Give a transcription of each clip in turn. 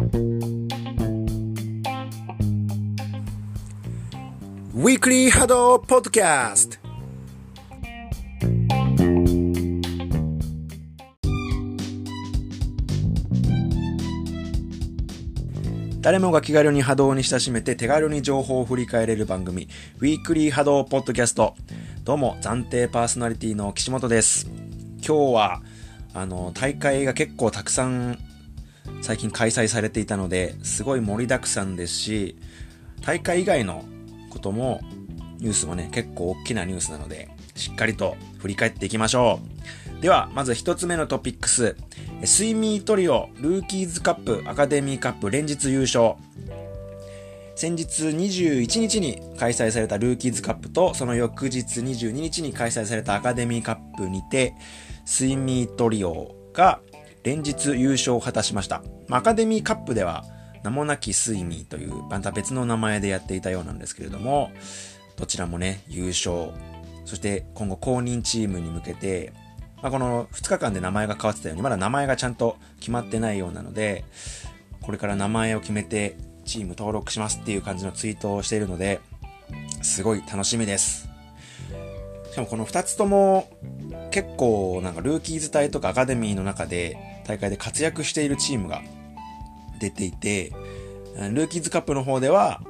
ウィークリーハドポッドキャスト誰もが気軽に波動に親しめて手軽に情報を振り返れる番組、ウィークリー波動ポッドキャスト。どうも、暫定パーソナリティの岸本です。今日は、あの、大会が結構たくさん最近開催されていたので、すごい盛りだくさんですし、大会以外のことも、ニュースもね、結構大きなニュースなので、しっかりと振り返っていきましょう。では、まず一つ目のトピックス。スイミートリオ、ルーキーズカップ、アカデミーカップ連日優勝。先日21日に開催されたルーキーズカップと、その翌日22日に開催されたアカデミーカップにて、スイミートリオが連日優勝を果たしました。アカデミーカップでは、名もなきスイミーという、また別の名前でやっていたようなんですけれども、どちらもね、優勝。そして今後公認チームに向けて、まあ、この2日間で名前が変わってたように、まだ名前がちゃんと決まってないようなので、これから名前を決めてチーム登録しますっていう感じのツイートをしているので、すごい楽しみです。しかもこの2つとも結構なんかルーキーズ隊とかアカデミーの中で大会で活躍しているチームが出ていて、ルーキーズカップの方では、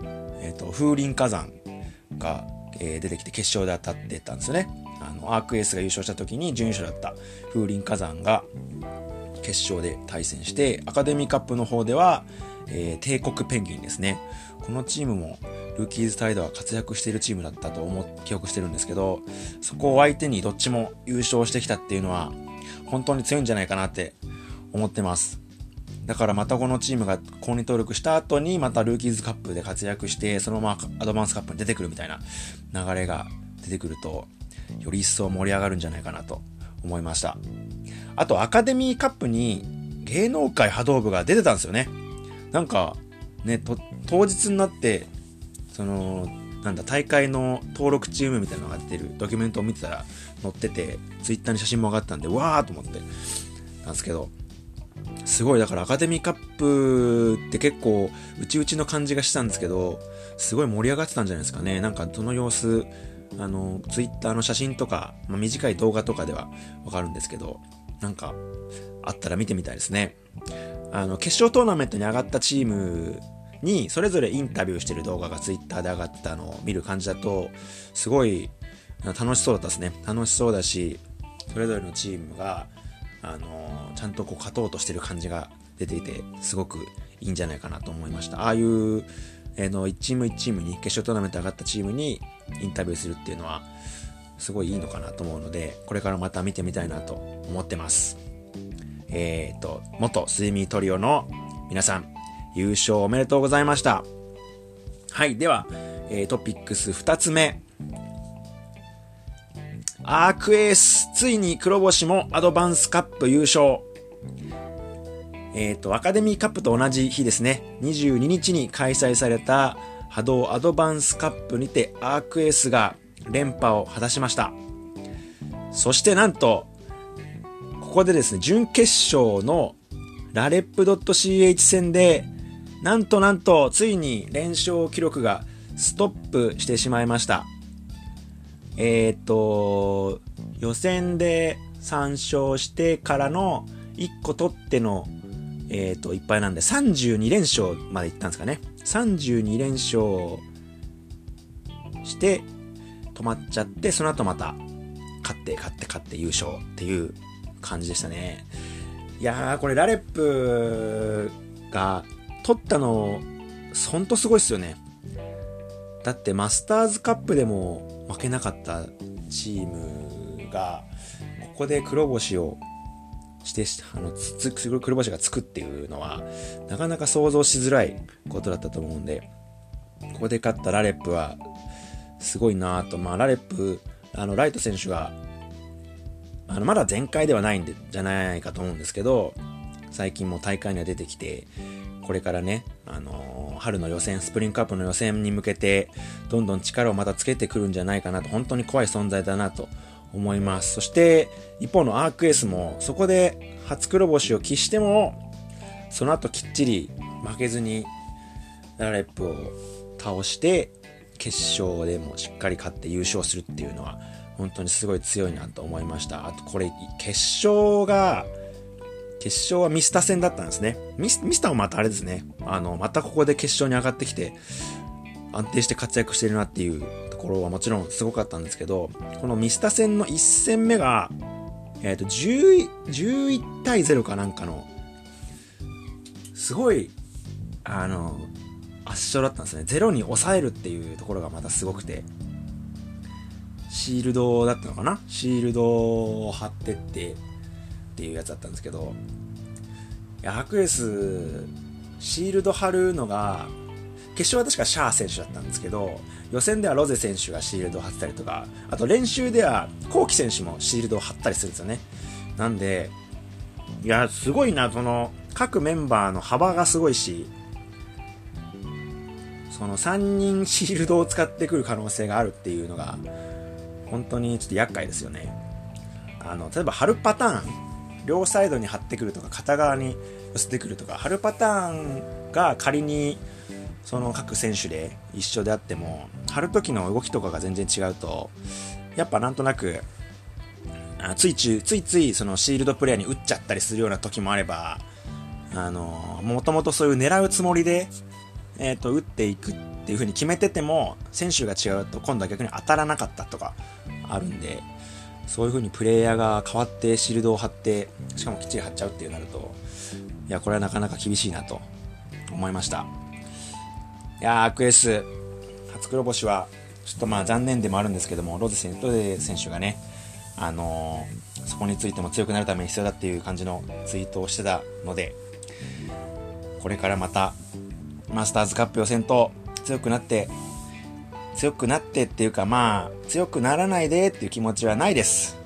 えっ、ー、と、風林火山が、えー、出てきて決勝で当たってたんですよね。あの、アークエースが優勝した時に準優勝だった風林火山が決勝で対戦して、アカデミーカップの方では、えー、帝国ペンギンですね。このチームもルーキーズタイドは活躍しているチームだったと思記憶してるんですけど、そこを相手にどっちも優勝してきたっていうのは、本当に強いんじゃないかなって思ってます。だからまたこのチームが公認登録した後にまたルーキーズカップで活躍して、そのままアドバンスカップに出てくるみたいな流れが出てくると、より一層盛り上がるんじゃないかなと思いました。あとアカデミーカップに芸能界波動部が出てたんですよね。なんか、ね、当日になって、その、なんだ、大会の登録チームみたいなのが出てるドキュメントを見てたら載ってて、ツイッターに写真も上がったんで、わーと思って、なんですけど、すごい、だからアカデミーカップって結構、うちうちの感じがしたんですけど、すごい盛り上がってたんじゃないですかね。なんかその様子、あの、ツイッターの写真とか、まあ、短い動画とかではわかるんですけど、なんか、あったら見てみたいですね。あの、決勝トーナメントに上がったチームに、それぞれインタビューしてる動画がツイッターで上がったのを見る感じだと、すごい楽しそうだったですね。楽しそうだし、それぞれのチームが、あの、ちゃんとこう勝とうとしてる感じが出ていて、すごくいいんじゃないかなと思いました。ああいう、えー、の、1チーム1チームに、決勝トーナメント上がったチームにインタビューするっていうのは、すごいいいのかなと思うので、これからまた見てみたいなと思ってます。えっ、ー、と、元スイミートリオの皆さん、優勝おめでとうございました。はい、では、えー、トピックス2つ目。アークエース、ついに黒星もアドバンスカップ優勝。えっ、ー、と、アカデミーカップと同じ日ですね。22日に開催された波動アドバンスカップにてアークエースが連覇を果たしました。そしてなんと、ここでですね、準決勝のラレップ .ch 戦で、なんとなんと、ついに連勝記録がストップしてしまいました。えっ、と、予選で3勝してからの1個取っての、えっ、と、いっぱいなんで32連勝までいったんですかね。32連勝して、止まっちゃって、その後また、勝って、勝って、勝って優勝っていう感じでしたね。いやー、これラレップが取ったの、ほんとすごいっすよね。だってマスターズカップでも負けなかったチームが、ここで黒星をして、あの、つつ、黒星がつくっていうのは、なかなか想像しづらいことだったと思うんで、ここで勝ったラレップは、すごいなと、まあ、ラレップ、あの、ライト選手が、あの、まだ全開ではないんで、じゃないかと思うんですけど、最近も大会には出てきて、これからね、あのー、春の予選、スプリングカップの予選に向けて、どんどん力をまたつけてくるんじゃないかなと、本当に怖い存在だなと思います。そして、一方のアークエースも、そこで初黒星を喫しても、その後きっちり負けずにラレップを倒して決勝でもしっかり勝って優勝するっていうのは本当にすごい強いなと思いましたあとこれ決勝が決勝はミスタ戦だったんですね。ミスミスタもまたあれですね。あのまたここで決勝に上がってきて安定して活躍してるなっていうところはもちろんすごかったんですけどこのミスタ戦の1戦目がえっ、ー、と11 11対0かなんかのすごいあの圧勝だったんですね。ゼロに抑えるっていうところがまたすごくて、シールドだったのかな？シールドを貼ってってっていうやつだったんですけど、いや、ハクエス、シールド貼るのが、決勝は確かシャー選手だったんですけど、予選ではロゼ選手がシールドを貼ってたりとか、あと練習ではコウキ選手もシールドを貼ったりするんですよね。なんで、いや、すごいな、その、各メンバーの幅がすごいし、その3人シールドを使ってくる可能性があるっていうのが、本当にちょっと厄介ですよね。あの、例えば貼るパターン、両サイドに貼ってくるとか、片側に寄せてくるとか、貼るパターンが仮に、その各選手で一緒であっても、貼る時の動きとかが全然違うと、やっぱなんとなく、あついつい、ついついそのシールドプレイヤーに打っちゃったりするような時もあれば、あの、もともとそういう狙うつもりでえっ、ー、と、打っていくっていう風に決めてても、選手が違うと今度は逆に当たらなかったとかあるんで、そういう風にプレイヤーが変わってシールドを貼って、しかもきっちり貼っちゃうっていうなると、いや、これはなかなか厳しいなと思いました。いやー、アクエス、初黒星は、ちょっとまあ残念でもあるんですけども、ロゼ選ロゼ選手がね、あのー、そこについても強くなるために必要だっていう感じのツイートをしてたので、これからまたマスターズカップ予選と強くなって、強くなってっていうかまあ、強くならないでっていう気持ちはないです。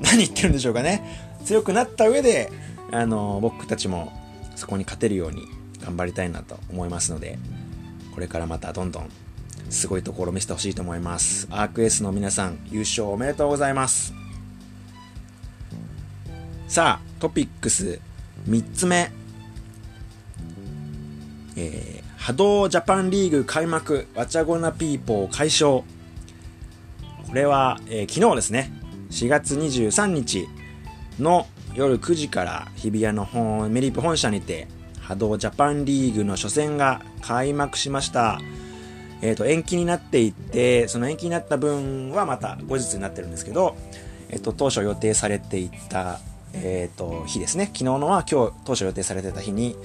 何言ってるんでしょうかね。強くなった上で、あの、僕たちもそこに勝てるように頑張りたいなと思いますので、これからまたどんどんすごいところを見せてほしいと思います。アークエースの皆さん、優勝おめでとうございます。さあ、トピックス3つ目。えー、波動ジャパンリーグ開幕、ワチャゴナピーポー解消。これは、えー、昨日ですね、4月23日の夜9時から日比谷の本メリップ本社にて、波動ジャパンリーグの初戦が開幕しました。えっ、ー、と、延期になっていって、その延期になった分はまた後日になってるんですけど、えっ、ー、と、当初予定されていた、えっ、ー、と、日ですね。昨日のは今日、当初予定されてた日に、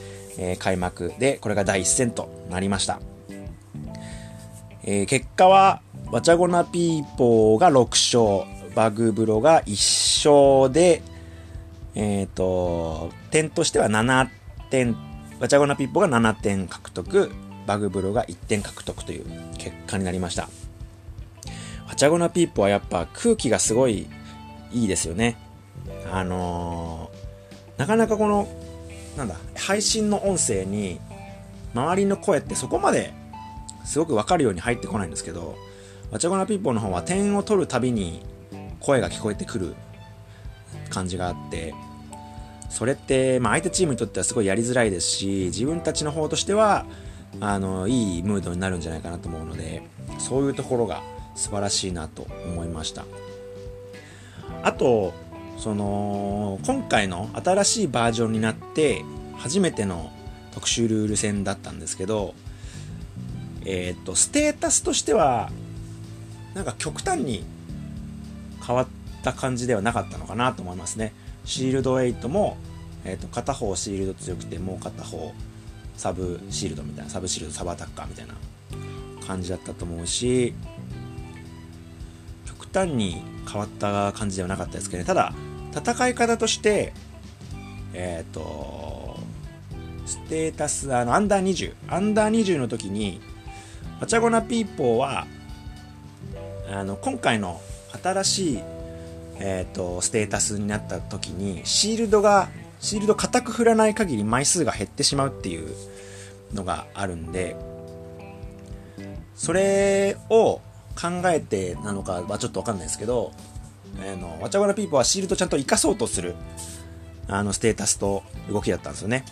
えー、開幕で、これが第1戦となりました。えー、結果は、ワチャゴナピーポーが6勝、バグブロが1勝で、えっ、ー、と、点としては7点、ワチャゴナピーポーが7点獲得、バグブロが1点獲得という結果になりました。ワチャゴナピーポーはやっぱ空気がすごいいいですよね。あのー、なかなかこのなんだ、配信の音声に、周りの声ってそこまですごくわかるように入ってこないんですけど、わちゃごなピーポーの方は点を取るたびに声が聞こえてくる感じがあって、それって、まあ、相手チームにとってはすごいやりづらいですし、自分たちの方としては、あの、いいムードになるんじゃないかなと思うので、そういうところが素晴らしいなと思いました。あと、その今回の新しいバージョンになって初めての特殊ルール戦だったんですけどえっ、とステータスとしてはなんか極端に変わった感じではなかったのかなと思いますね。シールド8も、えー、と片方シールド強くてもう片方サブシールドみたいなサブシールドサブアタッカーみたいな感じだったと思うし極端に変わった感じではなかったですけどね。ただ戦い方として、えっ、ー、と、ステータス、あの、アンダー20、アンダー20の時に、パチャゴナピーポーは、あの、今回の新しい、えっ、ー、と、ステータスになった時に、シールドが、シールド固く振らない限り枚数が減ってしまうっていうのがあるんで、それを考えてなのかはちょっとわかんないですけど、あの、わちゃわらピーポーはシールドちゃんと活かそうとする、あの、ステータスと動きだったんですよね。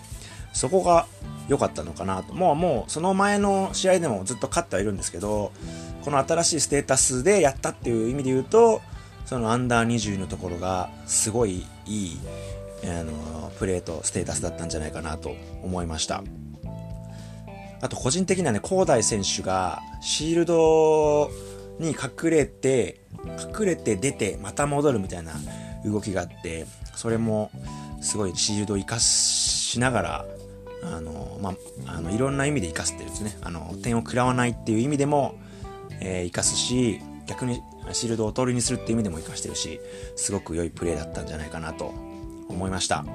そこが良かったのかなと。もう、もう、その前の試合でもずっと勝ってはいるんですけど、この新しいステータスでやったっていう意味で言うと、そのアンダー20のところが、すごいいい、あの、プレーとステータスだったんじゃないかなと思いました。あと、個人的にはね、広大選手が、シールドに隠れて、隠れて出て、また戻るみたいな動きがあって、それも、すごいシールドを活かしながら、あの、まあ、あの、いろんな意味で活かすってですね、あの、点を食らわないっていう意味でも、えー、活かすし、逆にシールドを通りにするっていう意味でも活かしてるし、すごく良いプレーだったんじゃないかなと思いました。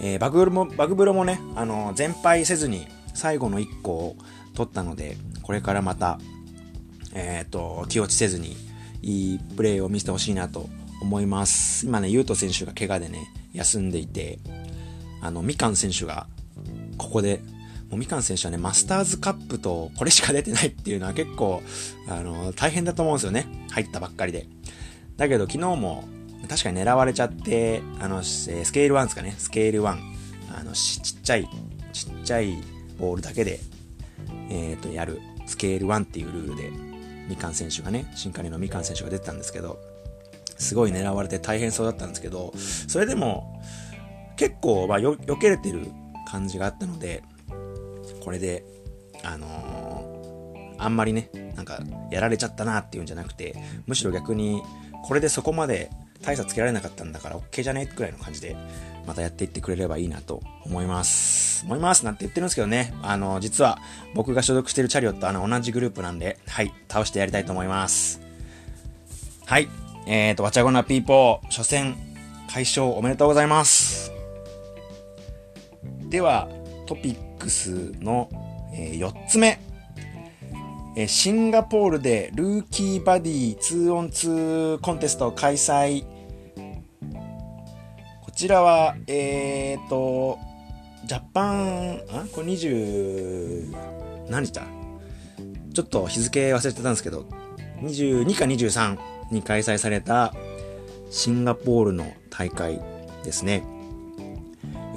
えー、バグブロも、バグブロもね、あの、全敗せずに最後の1個を取ったので、これからまた、えっ、ー、と、気落ちせずにいいプレーを見せてほしいなと思います。今ね、ユート選手が怪我でね、休んでいて、あの、みかん選手がここで、もうみかん選手はね、マスターズカップとこれしか出てないっていうのは結構、あの、大変だと思うんですよね。入ったばっかりで。だけど昨日も、確かに狙われちゃって、あの、スケール1ですかね。スケール1。あの、ちっちゃい、ちっちゃいボールだけで、えっ、ー、と、やる、スケール1っていうルールで、みかん選手がね、新加入のみかん選手が出てたんですけど、すごい狙われて大変そうだったんですけど、それでも、結構、まあ、よ、避けれてる感じがあったので、これで、あのー、あんまりね、なんか、やられちゃったなっていうんじゃなくて、むしろ逆に、これでそこまで大差つけられなかったんだから OK じゃね？くらいの感じで、またやっていってくれればいいなと思います。思いますなんて言ってるんですけどね、あの、実は僕が所属してるチャリオットあの同じグループなんで、はい、倒してやりたいと思います。はい、えーと、わちゃごなピーポー、初戦、解消おめでとうございます。では、トピックスの、えー、4つ目。え、シンガポールでルーキーバディ 2on2 コンテストを開催。こちらは、えーと、ジャパン、あ？これ20、何日だ？ちょっと日付忘れてたんですけど、22か23に開催されたシンガポールの大会ですね。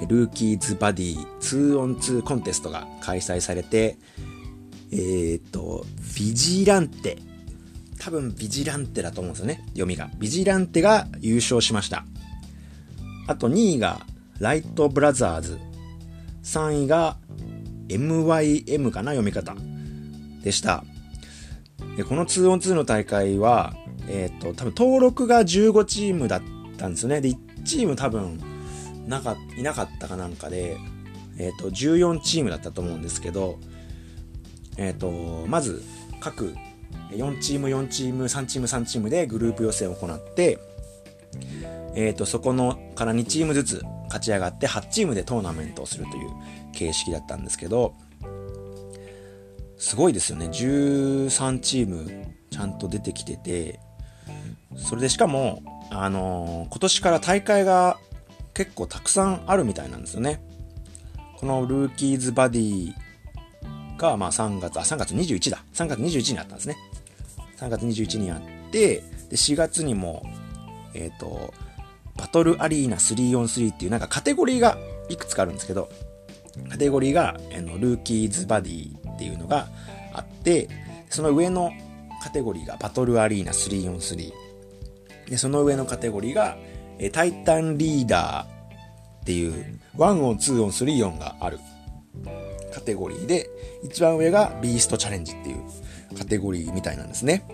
ルーキーズバディ 2on2 コンテストが開催されて、えー、っと、ビジランテ。多分ビジランテだと思うんですよね。読みが。ビジランテが優勝しました。あと2位がライトブラザーズ。3位が MYM かな読み方。でした。でこの 2on2 の大会は、えっ、と、多分登録が15チームだったんですよね。で、1チーム多分なか、いなかったかなんかで、えっ、ー、と、14チームだったと思うんですけど、えっ、ー、と、まず、各4チーム4チーム3チーム3チームでグループ予選を行って、えっ、ー、と、そこのから2チームずつ勝ち上がって8チームでトーナメントをするという形式だったんですけど、すごいですよね。13チームちゃんと出てきてて、それでしかも、あのー、今年から大会が結構たくさんあるみたいなんですよね。このルーキーズバディが、まあ3月、あ、3月21だ。3月21にあったんですね。3月21にあって、で、4月にも、えっ、ー、と、バトルアリーナ 3on3 っていうなんかカテゴリーがいくつかあるんですけど、カテゴリーが、あの、ルーキーズバディっていうのがあって、その上のカテゴリーがバトルアリーナ 3on3。で、その上のカテゴリーが、えタイタンリーダーっていう、1音、2音、3音があるカテゴリーで、一番上がビーストチャレンジっていうカテゴリーみたいなんですね。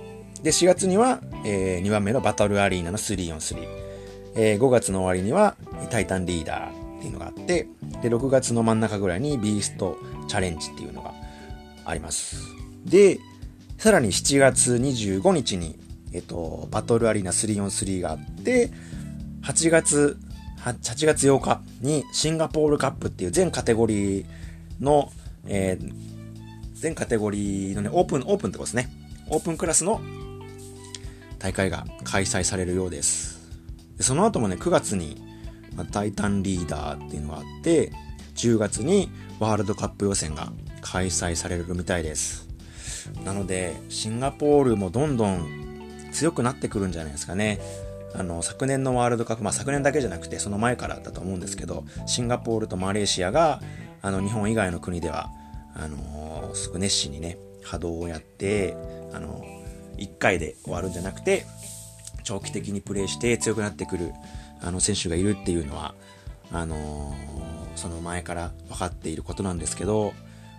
で、4月には、えー、2番目のバトルアリーナの3 on 3。えー、5月の終わりには、タイタンリーダーっていうのがあって、で、6月の真ん中ぐらいにビーストチャレンジっていうのがあります。で、さらに7月25日に、えっと、バトルアリーナ 3on3 があって、8月、8月8日にシンガポールカップっていう全カテゴリーの、えー、全カテゴリーのね、オープン、オープンってことですね。オープンクラスの大会が開催されるようです。でその後もね、9月に、まあ、タイタンリーダーっていうのがあって、10月にワールドカップ予選が開催されるみたいです。なので、シンガポールもどんどん強くなってくるんじゃないですかね。あの、昨年のワールドカップ、まあ昨年だけじゃなくて、その前からだと思うんですけど、シンガポールとマレーシアが、あの、日本以外の国では、あの、すごく熱心にね、波動をやって、あのー、1回で終わるんじゃなくて、長期的にプレーして強くなってくる、あの、選手がいるっていうのは、あの、その前から分かっていることなんですけど、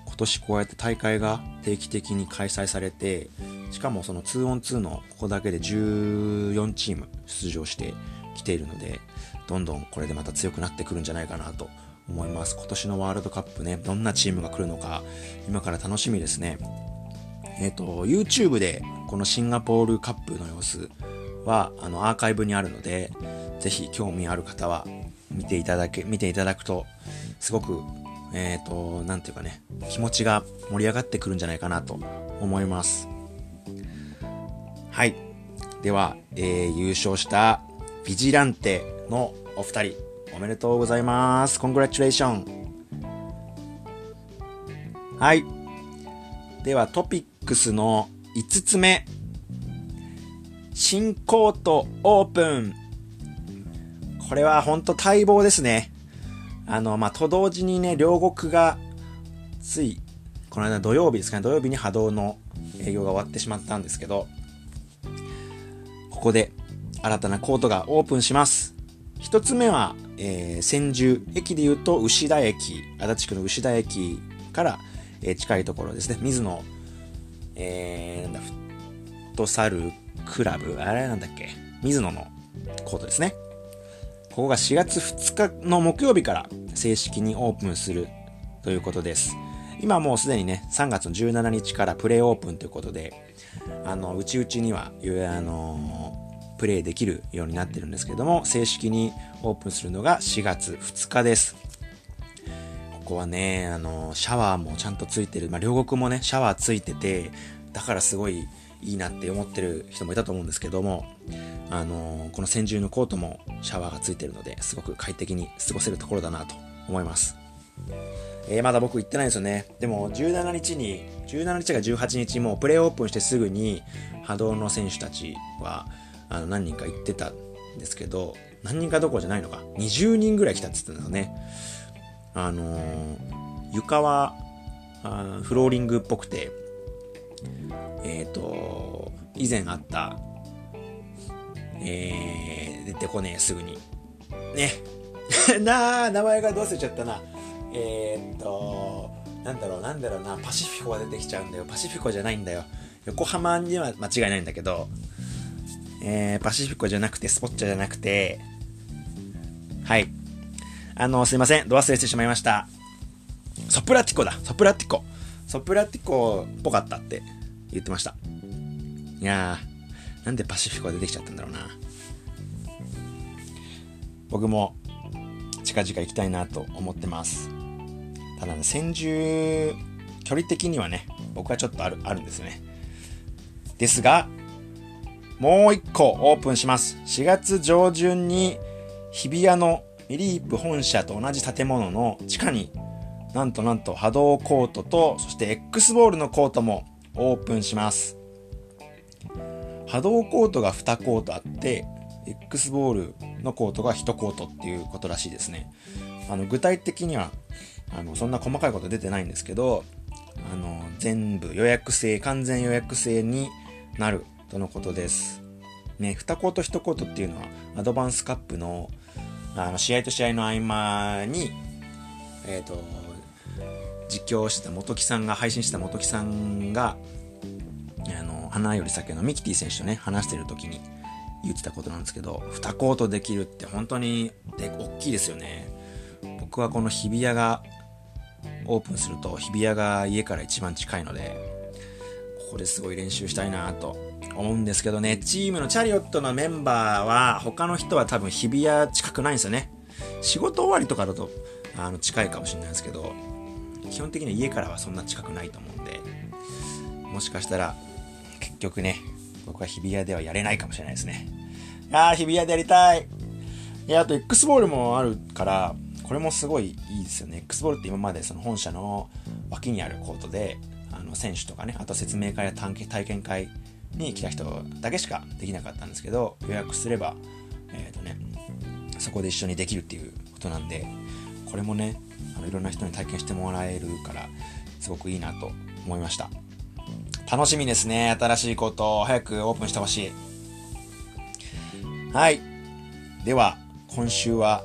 今年こうやって大会が定期的に開催されて、しかもその 2on2 のここだけで14チーム出場してきているので、どんどんこれでまた強くなってくるんじゃないかなと思います。今年のワールドカップね、どんなチームが来るのか、今から楽しみですね。えっ、ー、と、YouTube でこのシンガポールカップの様子は、あの、アーカイブにあるので、ぜひ興味ある方は見ていただけ、見ていただくと、すごく、えっ、ー、と、なんていうかね、気持ちが盛り上がってくるんじゃないかなと思います。はい。では、えー、優勝したビジランテのお二人、おめでとうございます。コングラチュレーション。はい。では、トピックスの5つ目。新コートオープン。これは本当待望ですね。あの、まあ、と同時にね、両国が、つい、この間土曜日ですかね、土曜日に波動の営業が終わってしまったんですけど、ここで新たなコートがオープンします。一つ目は、えー、千住、駅で言うと牛田駅、足立区の牛田駅から、えー、近いところですね。水野、えー、なんだ、フットサルクラブ、あれなんだっけ、水野のコートですね。ここが4月2日の木曜日から正式にオープンするということです。今もうすでにね、3月の17日からプレイオープンということで、あの、うちうちには、あのプレイできるようになってるんですけども、正式にオープンするのが4月2日です。ここはね、あの、シャワーもちゃんとついてる。まあ、両国もね、シャワーついてて、だからすごいいいなって思ってる人もいたと思うんですけども、あの、この先住のコートもシャワーがついてるので、すごく快適に過ごせるところだなと思います。えー、まだ僕行ってないんですよね。でも、17日に、17日が18日もうプレイオープンしてすぐに、波動の選手たちは、あの、何人か行ってたんですけど、何人かどころじゃないのか。20人ぐらい来たって言ってたんですよね。あのー、床はあ、フローリングっぽくて、えっ、ー、と、以前あった、えー、出てこねえ、すぐに。ね。なあ、名前がどうせちゃったな。えー、っと、なんだろう、なんだろうな、パシフィコが出てきちゃうんだよ。パシフィコじゃないんだよ。横浜には間違いないんだけど、えー、パシフィコじゃなくて、スポッチャじゃなくて、はい。あの、すいません。ド忘れしてしまいました。ソプラティコだ。ソプラティコ。ソプラティコっぽかったって言ってました。いやー、なんでパシフィコが出てきちゃったんだろうな。僕も近々行きたいなと思ってます。ただ、ね、先住、距離的にはね、僕はちょっとある、あるんですね。ですが、もう一個オープンします。4月上旬に日比谷のミリープ本社と同じ建物の地下になんとなんと波動コートとそして X ボールのコートもオープンします。波動コートが2コートあって X ボールのコートが1コートっていうことらしいですね。あの具体的にはあのそんな細かいこと出てないんですけどあの全部予約制完全予約制になるとのことです。ね、2コート1コートっていうのは、アドバンスカップの、あの、試合と試合の合間に、えっ、ー、と、実況してた元木さんが、配信した元木さんが、あの、花より先のミキティ選手とね、話してる時に言ってたことなんですけど、2コートできるって本当に、で、大きいですよね。僕はこの日比谷がオープンすると、日比谷が家から一番近いので、ここですごい練習したいなと思うんですけどね、チームのチャリオットのメンバーは、他の人は多分日比谷近くないんですよね。仕事終わりとかだと、あの、近いかもしれないですけど、基本的には家からはそんな近くないと思うんで、もしかしたら、結局ね、僕は日比谷ではやれないかもしれないですね。あー、日比谷でやりたいいや、あと X ボールもあるから、これもすごいいいですよね。X ボールって今までその本社の脇にあるコートで、あの、選手とかね、あと説明会や探検体験会に来た人だけしかできなかったんですけど、予約すれば、え、ー、とね、そこで一緒にできるっていうことなんで、これもね、あのいろんな人に体験してもらえるから、すごくいいなと思いました。楽しみですね。新しいことを早くオープンしてほしい。はい。では、今週は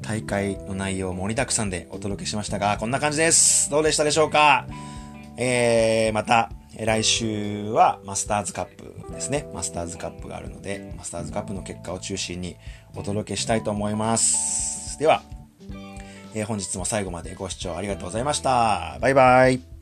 大会の内容盛りだくさんでお届けしましたが、こんな感じです。どうでしたでしょうか？えー、また、来週はマスターズカップですね。マスターズカップがあるので、マスターズカップの結果を中心にお届けしたいと思います。では、えー、本日も最後までご視聴ありがとうございました。バイバイ。